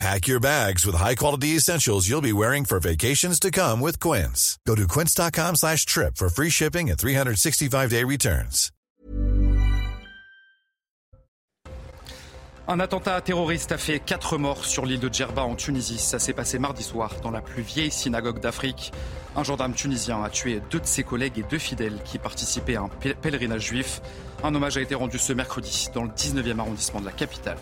Pack your bags with high-quality essentials you'll be wearing for vacations to come with Quince. Go to quince.com slash trip for free shipping and 365-day returns. Un attentat terroriste a fait quatre morts sur l'île de Djerba en Tunisie. Ça s'est passé mardi soir dans la plus vieille synagogue d'Afrique. Un gendarme tunisien a tué deux de ses collègues et deux fidèles qui participaient à un pèlerinage juif. Un hommage a été rendu ce mercredi dans le 19e arrondissement de la capitale.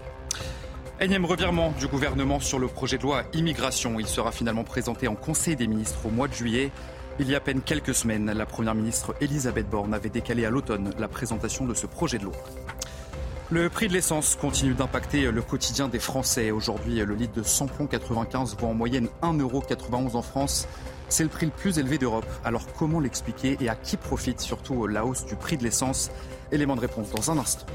Énième revirement du gouvernement sur le projet de loi immigration. Il sera finalement présenté en Conseil des ministres au mois de juillet. Il y a à peine quelques semaines, la Première ministre Elisabeth Borne avait décalé à l'automne la présentation de ce projet de loi. Le prix de l'essence continue d'impacter le quotidien des Français. Aujourd'hui, le litre de samplon 95 vaut en moyenne 1,91€ en France. C'est le prix le plus élevé d'Europe. Alors comment l'expliquer et à qui profite surtout la hausse du prix de l'essence? Élément de réponse dans un instant.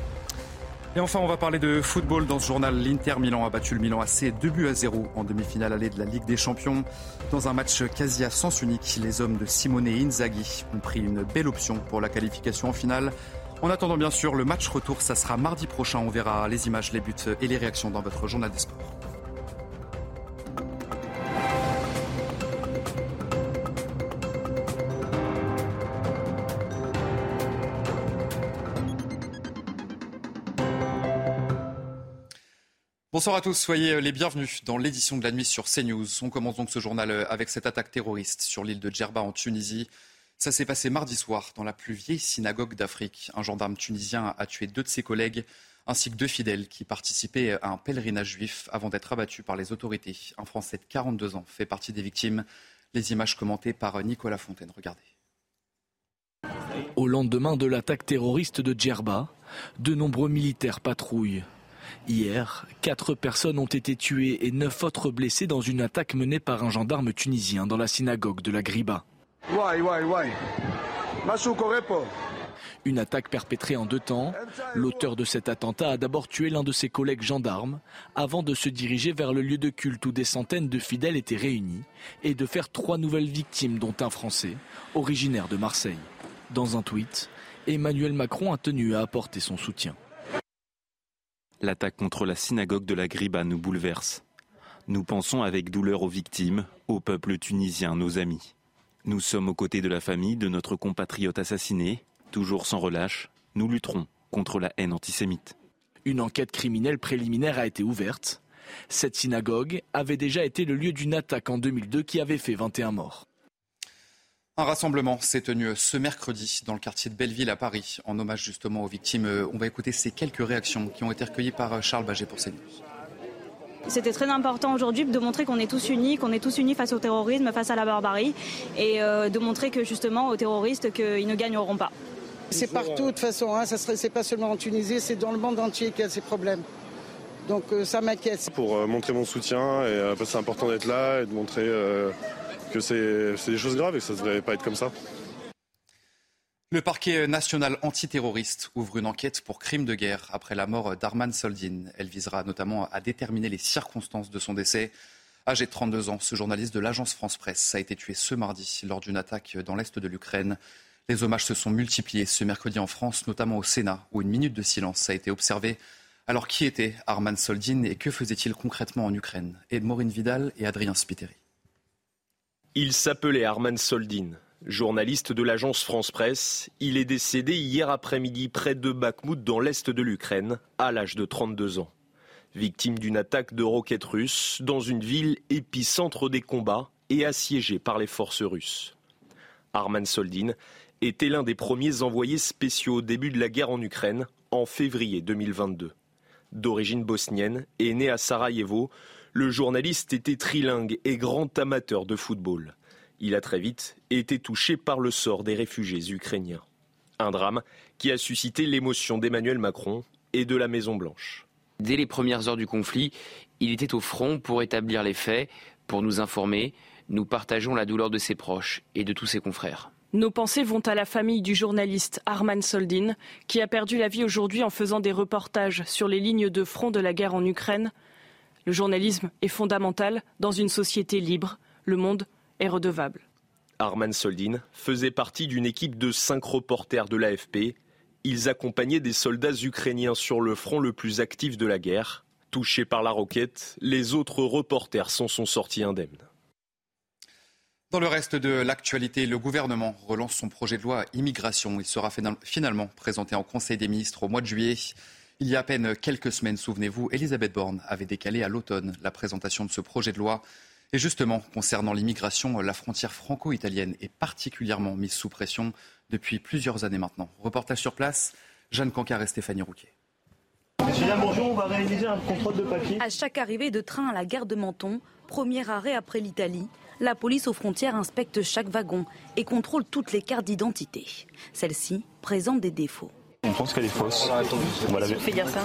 Et enfin, on va parler de football dans ce journal. L'Inter Milan a battu le Milan AC 2 buts à 0 en demi-finale allée de la Ligue des Champions. Dans un match quasi à sens unique, les hommes de Simone et Inzaghi ont pris une belle option pour la qualification en finale. En attendant, bien sûr, le match retour, ça sera mardi prochain. On verra les images, les buts et les réactions dans votre journal des sports. Bonsoir à tous, soyez les bienvenus dans l'édition de la nuit sur CNews. On commence donc ce journal avec cette attaque terroriste sur l'île de Djerba en Tunisie. Ça s'est passé mardi soir dans la plus vieille synagogue d'Afrique. Un gendarme tunisien a tué deux de ses collègues ainsi que deux fidèles qui participaient à un pèlerinage juif avant d'être abattus par les autorités. Un Français de 42 ans fait partie des victimes. Les images commentées par Nicolas Fontaine. Regardez. Au lendemain de l'attaque terroriste de Djerba, de nombreux militaires patrouillent. Hier, quatre personnes ont été tuées et neuf autres blessées dans une attaque menée par un gendarme tunisien dans la synagogue de la Griba. Une attaque perpétrée en deux temps. L'auteur de cet attentat a d'abord tué l'un de ses collègues gendarmes avant de se diriger vers le lieu de culte où des centaines de fidèles étaient réunis et de faire trois nouvelles victimes dont un Français, originaire de Marseille. Dans un tweet, Emmanuel Macron a tenu à apporter son soutien. L'attaque contre la synagogue de la Griba nous bouleverse. Nous pensons avec douleur aux victimes, au peuple tunisien, nos amis. Nous sommes aux côtés de la famille de notre compatriote assassiné, toujours sans relâche. Nous lutterons contre la haine antisémite. Une enquête criminelle préliminaire a été ouverte. Cette synagogue avait déjà été le lieu d'une attaque en 2002 qui avait fait 21 morts. Un rassemblement s'est tenu ce mercredi dans le quartier de Belleville à Paris, en hommage justement aux victimes. On va écouter ces quelques réactions qui ont été recueillies par Charles Baget pour CNews. C'était très important aujourd'hui de montrer qu'on est tous unis, qu'on est tous unis face au terrorisme, face à la barbarie, et euh, de montrer que justement aux terroristes qu'ils ne gagneront pas. C'est partout de toute façon, hein, ça c'est pas seulement en Tunisie, c'est dans le monde entier qu'il y a ces problèmes. Donc euh, ça m'inquiète. Pour euh, montrer mon soutien, et c'est important d'être là et de montrer c'est des choses graves et ça ne devrait pas être comme ça. Le parquet national antiterroriste ouvre une enquête pour crime de guerre après la mort d'Arman Soldin. Elle visera notamment à déterminer les circonstances de son décès. Âgé de 32 ans, ce journaliste de l'agence France-Presse a été tué ce mardi lors d'une attaque dans l'est de l'Ukraine. Les hommages se sont multipliés ce mercredi en France, notamment au Sénat, où une minute de silence a été observée. Alors qui était Arman Soldin et que faisait-il concrètement en Ukraine? Ed Maureen Vidal et Adrien Spiteri. Il s'appelait Arman Soldin. Journaliste de l'agence France-Presse, il est décédé hier après-midi près de Bakhmout dans l'est de l'Ukraine, à l'âge de 32 ans. Victime d'une attaque de roquettes russes dans une ville épicentre des combats et assiégée par les forces russes. Arman Soldin était l'un des premiers envoyés spéciaux au début de la guerre en Ukraine en février 2022. D'origine bosnienne et né à Sarajevo, le journaliste était trilingue et grand amateur de football. Il a très vite été touché par le sort des réfugiés ukrainiens. Un drame qui a suscité l'émotion d'Emmanuel Macron et de la Maison-Blanche. Dès les premières heures du conflit, il était au front pour établir les faits, pour nous informer. Nous partageons la douleur de ses proches et de tous ses confrères. Nos pensées vont à la famille du journaliste Arman Soldin, qui a perdu la vie aujourd'hui en faisant des reportages sur les lignes de front de la guerre en Ukraine. Le journalisme est fondamental dans une société libre. Le monde est redevable. Arman Soldin faisait partie d'une équipe de cinq reporters de l'AFP. Ils accompagnaient des soldats ukrainiens sur le front le plus actif de la guerre. Touchés par la roquette, les autres reporters s'en sont sortis indemnes. Dans le reste de l'actualité, le gouvernement relance son projet de loi immigration. Il sera finalement présenté en Conseil des ministres au mois de juillet. Il y a à peine quelques semaines, souvenez-vous, Elisabeth Borne avait décalé à l'automne la présentation de ce projet de loi. Et justement, concernant l'immigration, la frontière franco-italienne est particulièrement mise sous pression depuis plusieurs années maintenant. Reportage sur place, Jeanne Cancard et Stéphanie Rouquet. bonjour, on va réaliser un contrôle de papier. À chaque arrivée de train à la gare de Menton, premier arrêt après l'Italie, la police aux frontières inspecte chaque wagon et contrôle toutes les cartes d'identité. Celles-ci présentent des défauts. On pense qu'elle est fausse. Voilà. Fait dire ça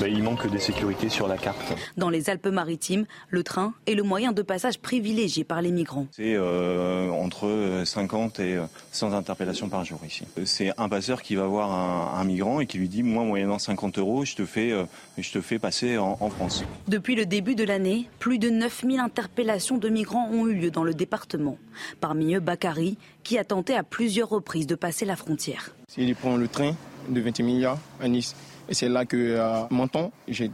bah, Il manque des sécurités sur la carte. Dans les Alpes-Maritimes, le train est le moyen de passage privilégié par les migrants. C'est euh, entre 50 et 100 interpellations par jour ici. C'est un passeur qui va voir un, migrant et qui lui dit Moi, moyennant 50 euros, je te fais, euh, je te fais passer en, en, France. Depuis le début de l'année, plus de 9000 interpellations de migrants ont eu lieu dans le département. Parmi eux, Bakary, qui a tenté à plusieurs reprises de passer la frontière. S'il prend le train, de 20 milliards à Nice. Et c'est là que, à Menton, j'ai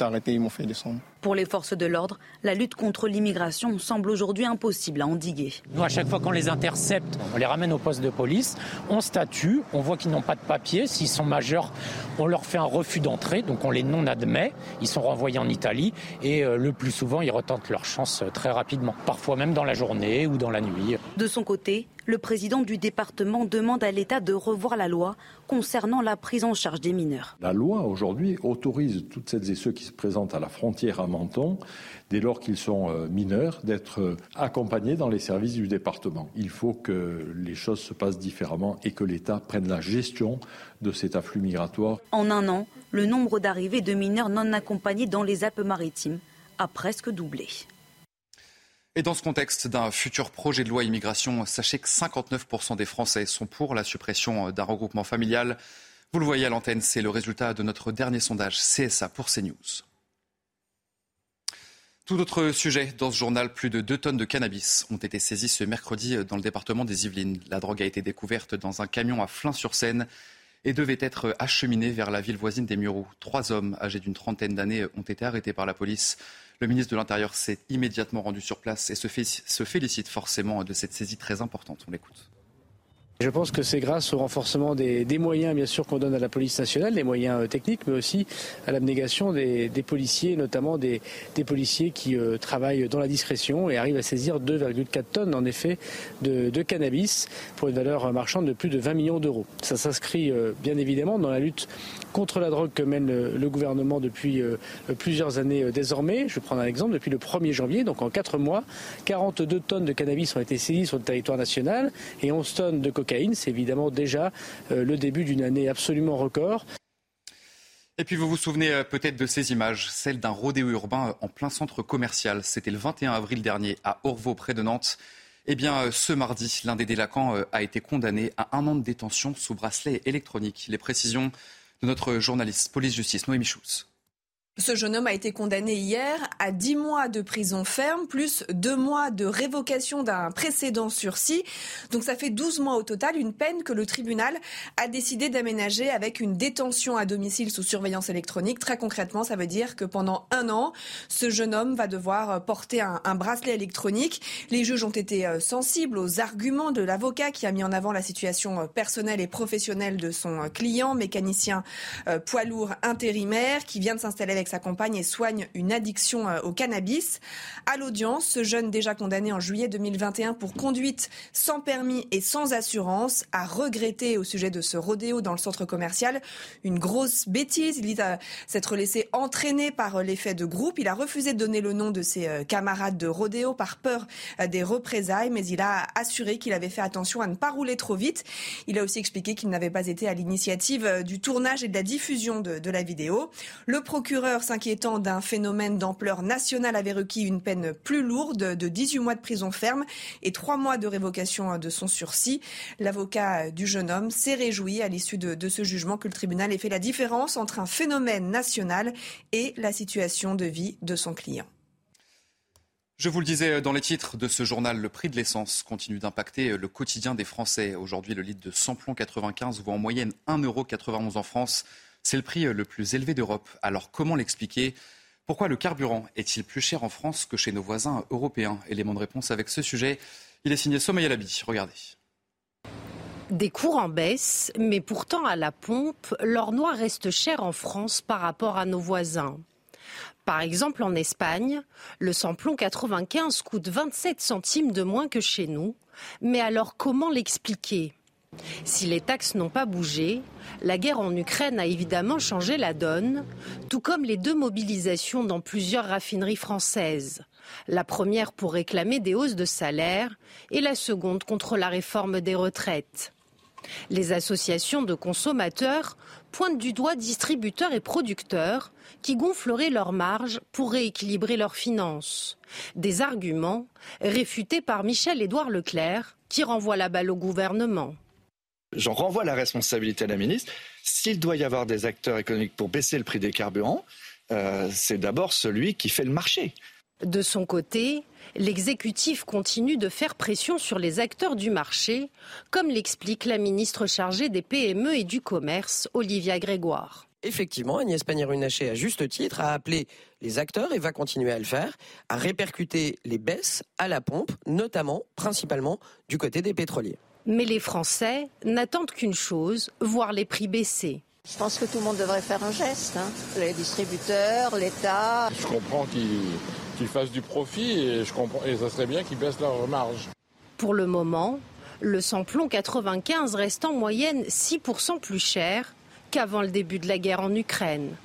arrêté, ils m'ont fait descendre. Pour les forces de l'ordre, la lutte contre l'immigration semble aujourd'hui impossible à endiguer. Nous, à chaque fois qu'on les intercepte, on les ramène au poste de police, on statue, on voit qu'ils n'ont pas de papier. S'ils sont majeurs, on leur fait un refus d'entrée, donc on les non-admet. Ils sont renvoyés en Italie et euh, le plus souvent, ils retentent leur chance euh, très rapidement, parfois même dans la journée ou dans la nuit. De son côté, le président du département demande à l'État de revoir la loi concernant la prise en charge des mineurs. La loi aujourd'hui autorise toutes celles et ceux qui se présentent à la frontière à Menton, dès lors qu'ils sont euh, mineurs, d'être euh, accompagnés dans les services du département. Il faut que les choses se passent différemment et que l'État prenne la gestion de cet afflux migratoire. En un an, le nombre d'arrivées de mineurs non accompagnés dans les Alpes-Maritimes a presque doublé. Et dans ce contexte d'un futur projet de loi immigration, sachez que 59% des Français sont pour la suppression d'un regroupement familial. Vous le voyez à l'antenne, c'est le résultat de notre dernier sondage CSA pour CNews. Tout autre sujet dans ce journal, plus de 2 tonnes de cannabis ont été saisies ce mercredi dans le département des Yvelines. La drogue a été découverte dans un camion à Flins-sur-Seine et devait être acheminée vers la ville voisine des Mureaux. Trois hommes âgés d'une trentaine d'années ont été arrêtés par la police. Le ministre de l'Intérieur s'est immédiatement rendu sur place et se, félicite forcément de cette saisie très importante. On l'écoute. Je pense que c'est grâce au renforcement des, moyens, bien sûr, qu'on donne à la police nationale, les moyens euh, techniques, mais aussi à l'abnégation des, policiers, notamment des, policiers qui euh, travaillent dans la discrétion et arrivent à saisir 2,4 tonnes, en effet, de, cannabis pour une valeur marchande de plus de 20 millions d'euros. Ça s'inscrit euh, bien évidemment dans la lutte contre la drogue que mène le, gouvernement depuis plusieurs années désormais. Je vais prendre un exemple. Depuis le 1er janvier, donc en 4 mois, 42 tonnes de cannabis ont été saisies sur le territoire national et 11 tonnes de cocaïne c'est évidemment déjà euh, le début d'une année absolument record. Et puis vous vous souvenez euh, peut-être de ces images, celles d'un rodéo urbain euh, en plein centre commercial. C'était le 21 avril dernier à Orvaux, près de Nantes. Eh bien, ce mardi, l'un des délinquants a été condamné à un an de détention sous bracelet électronique. Les précisions de notre journaliste police-justice, Noémie Schulz. Ce jeune homme a été condamné hier à 10 mois de prison ferme, plus 2 mois de révocation d'un précédent sursis. Donc ça fait 12 mois au total, une peine que le tribunal a décidé d'aménager avec une détention à domicile sous surveillance électronique. Très concrètement, ça veut dire que pendant un an, ce jeune homme va devoir porter un, un bracelet électronique. Les juges ont été euh, sensibles aux arguments de l'avocat qui a mis en avant la situation euh, personnelle et professionnelle de son euh, client, mécanicien poids lourd intérimaire, qui vient de s'installer avec sa compagne et soigne une addiction euh, au cannabis. À l'audience, ce jeune déjà condamné en juillet 2021 pour conduite sans permis et sans assurance a regretté au sujet de ce rodéo dans le centre commercial une grosse bêtise. Il dit s'être laissé entraîner par euh, l'effet de groupe. Il a refusé de donner le nom de ses euh, camarades de rodéo par peur des représailles, mais il a assuré qu'il avait fait attention à ne pas rouler trop vite. Il a aussi expliqué qu'il n'avait pas été à l'initiative du tournage et de la diffusion de la vidéo. Le procureur s'inquiétant d'un phénomène d'ampleur nationale avait requis une peine plus lourde de 18 mois de prison ferme et 3 mois de révocation de son sursis. L'avocat du jeune homme s'est réjoui à l'issue de, de ce jugement que le tribunal ait fait la différence entre un phénomène national et la situation de vie de son client. Je vous le disais dans les titres de ce journal, le prix de l'essence continue d'impacter le quotidien des Français. Aujourd'hui, le litre de samplon 95 vaut en moyenne 1,91€ en France. C'est le prix le plus élevé d'Europe. Alors comment l'expliquer? Pourquoi le carburant est-il plus cher en France que chez nos voisins européens? Élément de réponse avec ce sujet. Il est signé Sommeil Labi. Regardez. Des cours en baisse, mais pourtant à la pompe, l'or noir reste cher en France par rapport à nos voisins. Par exemple, en Espagne, le samplon 95 coûte 27 centimes de moins que chez nous. Mais alors comment l'expliquer? Si les taxes n'ont pas bougé, la guerre en Ukraine a évidemment changé la donne, tout comme les deux mobilisations dans plusieurs raffineries françaises. La première pour réclamer des hausses de salaire et la seconde contre la réforme des retraites. Les associations de consommateurs pointent du doigt distributeurs et producteurs qui gonfleraient leurs marges pour rééquilibrer leurs finances. Des arguments réfutés par Michel-Édouard Leclerc qui renvoie la balle au gouvernement. J'en renvoie la responsabilité à la ministre. S'il doit y avoir des acteurs économiques pour baisser le prix des carburants, euh, c'est d'abord celui qui fait le marché. De son côté, l'exécutif continue de faire pression sur les acteurs du marché, comme l'explique la ministre chargée des PME et du commerce, Olivia Grégoire. Effectivement, Agnès Pannier-Runacher, à juste titre, a appelé les acteurs, et va continuer à le faire, à répercuter les baisses à la pompe, notamment, principalement, du côté des pétroliers. Mais les Français n'attendent qu'une chose, voir les prix baisser. Je pense que tout le monde devrait faire un geste. Hein. Les distributeurs, l'État. Je comprends qu'ils fassent du profit et, je comprends, et ça serait bien qu'ils baissent leur marge. Pour le moment, le samplon 95 reste en moyenne 6% plus cher qu'avant le début de la guerre en Ukraine.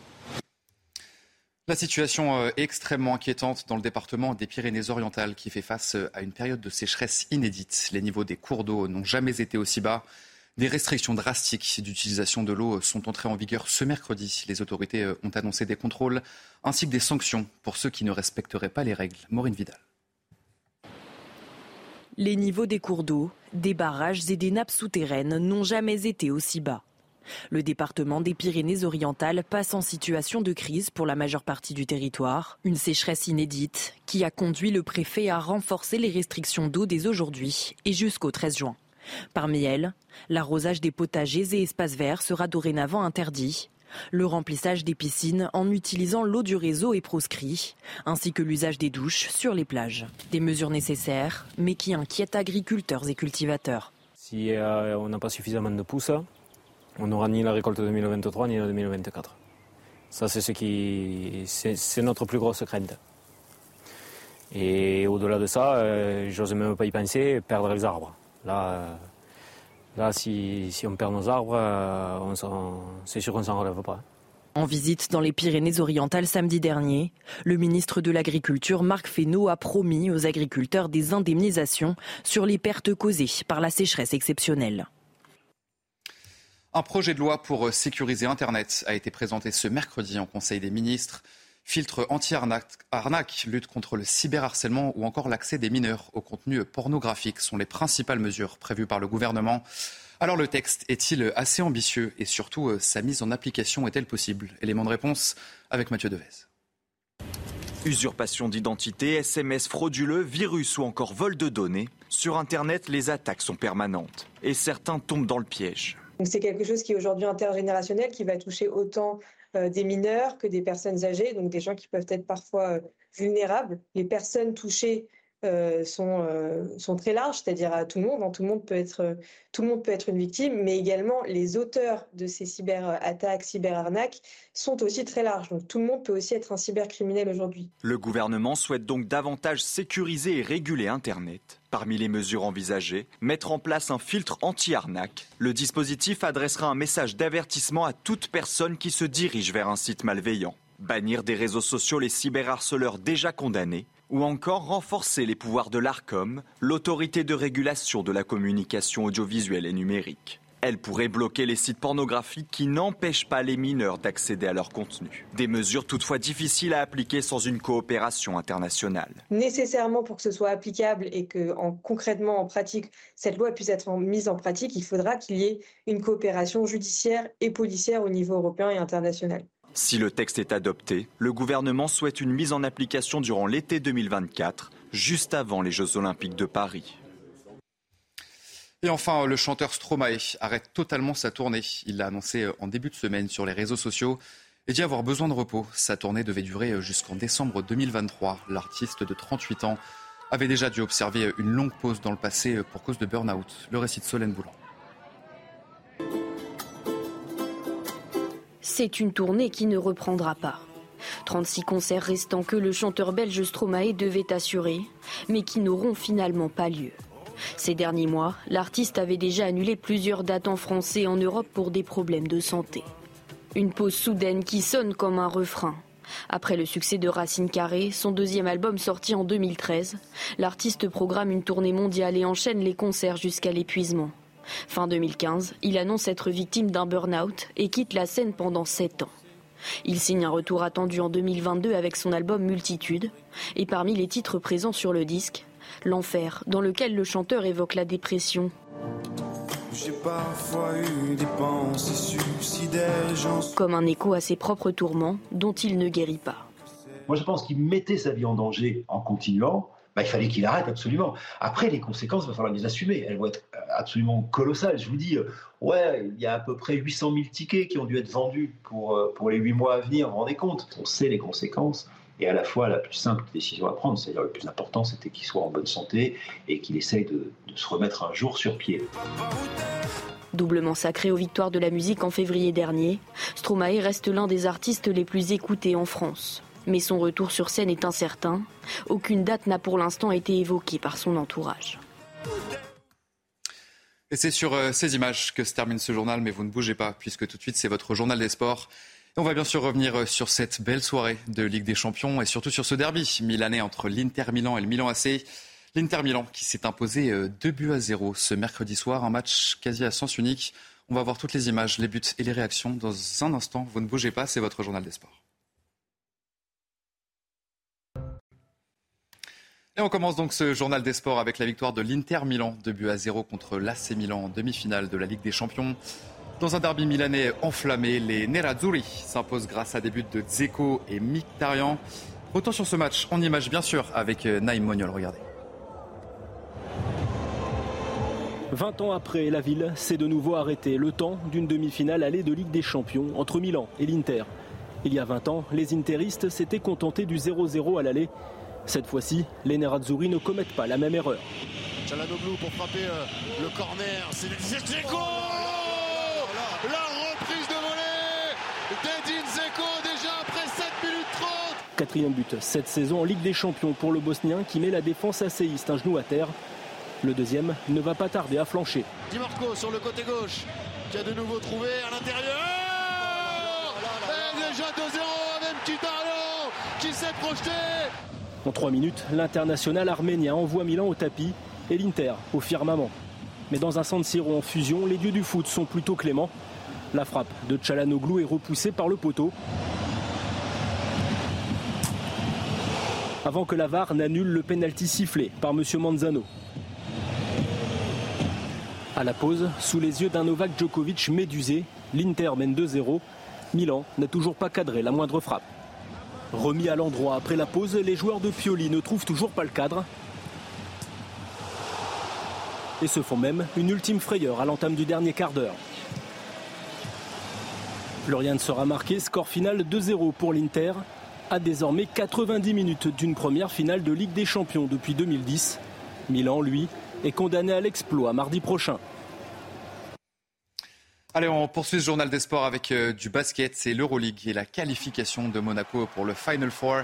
La situation est extrêmement inquiétante dans le département des Pyrénées-Orientales qui fait face à une période de sécheresse inédite. Les niveaux des cours d'eau n'ont jamais été aussi bas. Des restrictions drastiques d'utilisation de l'eau sont entrées en vigueur ce mercredi. Les autorités ont annoncé des contrôles ainsi que des sanctions pour ceux qui ne respecteraient pas les règles. Maureen Vidal. Les niveaux des cours d'eau, des barrages et des nappes souterraines n'ont jamais été aussi bas. Le département des Pyrénées-Orientales passe en situation de crise pour la majeure partie du territoire. Une sécheresse inédite qui a conduit le préfet à renforcer les restrictions d'eau dès aujourd'hui et jusqu'au 13 juin. Parmi elles, l'arrosage des potagers et espaces verts sera dorénavant interdit. Le remplissage des piscines en utilisant l'eau du réseau est proscrit, ainsi que l'usage des douches sur les plages. Des mesures nécessaires, mais qui inquiètent agriculteurs et cultivateurs. Si euh, on n'a pas suffisamment de pousses, on n'aura ni la récolte 2023 ni la 2024. Ça, c'est ce qui, c'est notre plus grosse crainte. Et au-delà de ça, euh, j'ose même pas y penser, perdre les arbres. Là, euh, là si, si, on perd nos arbres, euh, c'est sûr qu'on s'en relève pas. En visite dans les Pyrénées-Orientales samedi dernier, le ministre de l'Agriculture, Marc Fesneau, a promis aux agriculteurs des indemnisations sur les pertes causées par la sécheresse exceptionnelle. Un projet de loi pour sécuriser Internet a été présenté ce mercredi en Conseil des ministres. Filtre anti-arnaque, lutte contre le cyberharcèlement ou encore l'accès des mineurs au contenu pornographique sont les principales mesures prévues par le gouvernement. Alors le texte est-il assez ambitieux et surtout sa mise en application est-elle possible? Élément de réponse avec Mathieu Devez. Usurpation d'identité, SMS frauduleux, virus ou encore vol de données. Sur Internet, les attaques sont permanentes et certains tombent dans le piège. C'est quelque chose qui est aujourd'hui intergénérationnel, qui va toucher autant euh, des mineurs que des personnes âgées, donc des gens qui peuvent être parfois euh, vulnérables. Les personnes touchées euh, sont, sont très larges, c'est-à-dire à tout le monde. Hein. Tout, le monde peut être, tout le monde peut être une victime, mais également les auteurs de ces cyberattaques, cyberarnaques sont aussi très larges. Donc tout le monde peut aussi être un cybercriminel aujourd'hui. Le gouvernement souhaite donc davantage sécuriser et réguler Internet. Parmi les mesures envisagées, mettre en place un filtre anti-arnaque. Le dispositif adressera un message d'avertissement à toute personne qui se dirige vers un site malveillant. Bannir des réseaux sociaux les cyberharceleurs déjà condamnés ou encore renforcer les pouvoirs de l'ARCOM, l'autorité de régulation de la communication audiovisuelle et numérique. Elle pourrait bloquer les sites pornographiques qui n'empêchent pas les mineurs d'accéder à leur contenu. Des mesures toutefois difficiles à appliquer sans une coopération internationale. Nécessairement pour que ce soit applicable et que en, concrètement en pratique cette loi puisse être mise en pratique, il faudra qu'il y ait une coopération judiciaire et policière au niveau européen et international. Si le texte est adopté, le gouvernement souhaite une mise en application durant l'été 2024, juste avant les Jeux olympiques de Paris. Et enfin, le chanteur Stromae arrête totalement sa tournée. Il l'a annoncé en début de semaine sur les réseaux sociaux et dit avoir besoin de repos. Sa tournée devait durer jusqu'en décembre 2023. L'artiste de 38 ans avait déjà dû observer une longue pause dans le passé pour cause de burn-out. Le récit de Solène Boulan. C'est une tournée qui ne reprendra pas. 36 concerts restants que le chanteur belge Stromae devait assurer, mais qui n'auront finalement pas lieu. Ces derniers mois, l'artiste avait déjà annulé plusieurs dates en France et en Europe pour des problèmes de santé. Une pause soudaine qui sonne comme un refrain. Après le succès de Racine Carré, son deuxième album sorti en 2013, l'artiste programme une tournée mondiale et enchaîne les concerts jusqu'à l'épuisement. Fin 2015, il annonce être victime d'un burn-out et quitte la scène pendant 7 ans. Il signe un retour attendu en 2022 avec son album Multitude, et parmi les titres présents sur le disque, L'enfer, dans lequel le chanteur évoque la dépression. Comme un écho à ses propres tourments dont il ne guérit pas. Moi je pense qu'il mettait sa vie en danger en continuant, bah, il fallait qu'il arrête absolument. Après, les conséquences, il va falloir les assumer. Elles vont être absolument colossales. Je vous dis, euh, ouais, il y a à peu près 800 000 tickets qui ont dû être vendus pour, euh, pour les 8 mois à venir, vous vous rendez compte? On sait les conséquences. Et à la fois, la plus simple décision à prendre, c'est-à-dire le plus important, c'était qu'il soit en bonne santé et qu'il essaye de se remettre un jour sur pied. Doublement sacré aux victoires de la musique en février dernier, Stromae reste l'un des artistes les plus écoutés en France. Mais son retour sur scène est incertain. Aucune date n'a pour l'instant été évoquée par son entourage. Et c'est sur euh, ces images que se termine ce journal, mais vous ne bougez pas, puisque tout de suite c'est votre journal des sports. Et on va bien sûr revenir euh, sur cette belle soirée de Ligue des Champions et surtout sur ce derby milanais entre l'Inter Milan et le Milan AC. L'Inter Milan qui s'est imposé 2 euh, buts à 0 ce mercredi soir, un match quasi à sens unique. On va voir toutes les images, les buts et les réactions dans un instant. Vous ne bougez pas, c'est votre journal des sports. Et on commence donc ce journal des sports avec la victoire de l'Inter Milan, 2 buts à 0 contre l'AC Milan en demi-finale de la Ligue des Champions. Dans un derby milanais enflammé, les Nerazzurri s'imposent grâce à des buts de Dzeko et Mkhitaryan. Retour sur ce match en image bien sûr avec euh, Naïm Moniol, regardez. 20 ans après, la ville s'est de nouveau arrêtée le temps d'une demi-finale allée de Ligue des Champions entre Milan et l'Inter. Il y a 20 ans, les interistes s'étaient contentés du 0-0 à l'aller cette fois-ci, les Nerazzurri ne commettent pas la même erreur. Chalanoglu pour frapper euh, le corner, c'est Zeko La reprise de volée d'Edin Zeko déjà après 7 minutes 30 Quatrième but cette saison en Ligue des Champions pour le Bosnien qui met la défense asséiste un genou à terre. Le deuxième ne va pas tarder à flancher. Di Marco sur le côté gauche qui a de nouveau trouvé à l'intérieur Et déjà 2-0 avec Kitaro qui s'est projeté en trois minutes, l'international arménien envoie Milan au tapis et l'Inter au firmament. Mais dans un San Siro en fusion, les dieux du foot sont plutôt cléments. La frappe de Chalanoglu est repoussée par le poteau. Avant que la VAR n'annule le pénalty sifflé par M. Manzano. À la pause, sous les yeux d'un Novak Djokovic médusé, l'Inter mène 2-0. Milan n'a toujours pas cadré la moindre frappe. Remis à l'endroit après la pause, les joueurs de Pioli ne trouvent toujours pas le cadre. Et se font même une ultime frayeur à l'entame du dernier quart d'heure. Plus rien ne sera marqué, score final 2-0 pour l'Inter, à désormais 90 minutes d'une première finale de Ligue des Champions depuis 2010. Milan, lui, est condamné à l'exploit mardi prochain. Allez, on poursuit ce journal des sports avec euh, du basket. C'est l'Euroleague et la qualification de Monaco pour le Final Four.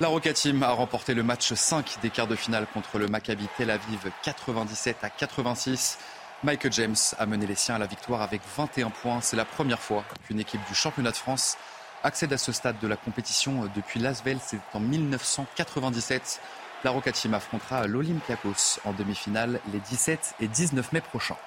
La Roca Team a remporté le match 5 des quarts de finale contre le Maccabi Tel Aviv 97 à 86. Michael James a mené les siens à la victoire avec 21 points. C'est la première fois qu'une équipe du championnat de France accède à ce stade de la compétition depuis l'Asvel. C'est en 1997. La Roca Team affrontera l'Olympiakos en demi-finale les 17 et 19 mai prochains.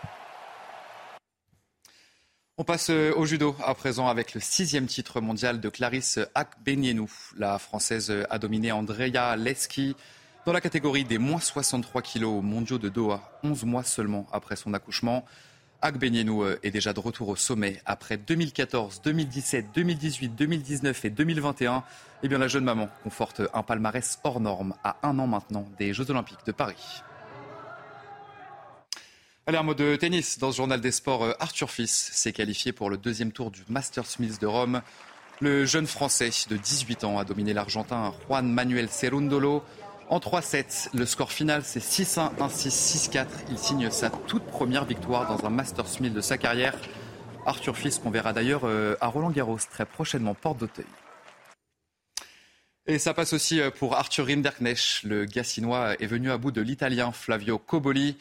On passe euh, au judo à présent avec le sixième titre mondial de Clarisse Akbenienou. La Française a dominé Andrea Leski dans la catégorie des moins 63 kilos mondiaux de Doha, 11 mois seulement après son accouchement. Akbenienou est déjà de retour au sommet après 2014, 2017, 2018, 2019 et 2021. Eh bien, la jeune maman conforte un palmarès hors norme à un an maintenant des Jeux Olympiques de Paris. Allez, un mot de tennis. Dans ce journal des sports, euh, Arthur Fils s'est qualifié pour le deuxième tour du Masters Mills de Rome. Le jeune Français de 18 ans a dominé l'Argentin Juan Manuel Cerundolo. En 3-7, le score final c'est 6-1, 1-6, 6-4. Il signe sa toute première victoire dans un Masters Mills de sa carrière. Arthur Fils qu'on verra d'ailleurs euh, à Roland Garros très prochainement, porte d'Auteuil. Et ça passe aussi euh, pour Arthur Rinderknecht. Le Gassinois est venu à bout de l'Italien Flavio Coboli.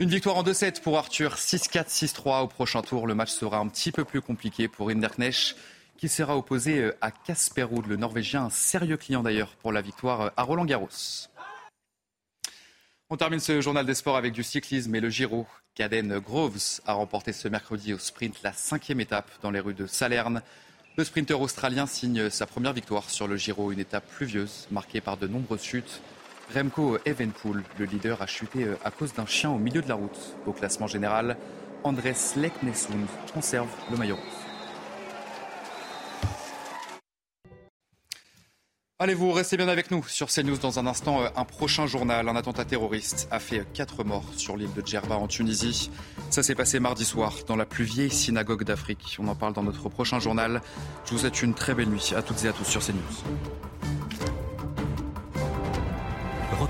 Une victoire en 2-7 pour Arthur, 6-4, 6-3 au prochain tour. Le match sera un petit peu plus compliqué pour Rinderknecht, qui sera opposé euh, à Casper le Norvégien, un sérieux client d'ailleurs pour la victoire euh, à Roland Garros. On termine ce journal des sports avec du cyclisme et le Giro. Caden Groves a remporté ce mercredi au sprint la cinquième étape dans les rues de Salerne. Le sprinter australien signe sa première victoire sur le Giro, une étape pluvieuse marquée par de nombreuses chutes. Remco Evenpool, le leader, a chuté euh, à cause d'un chien au milieu de la route. Au classement général, Andrés Leknesund conserve le maillot Allez, vous restez bien avec nous sur CNews dans un instant. Euh, un prochain journal, un attentat terroriste a fait quatre morts sur l'île de Djerba en Tunisie. Ça s'est passé mardi soir dans la plus vieille synagogue d'Afrique. On en parle dans notre prochain journal. Je vous souhaite une très belle nuit à toutes et à tous sur CNews.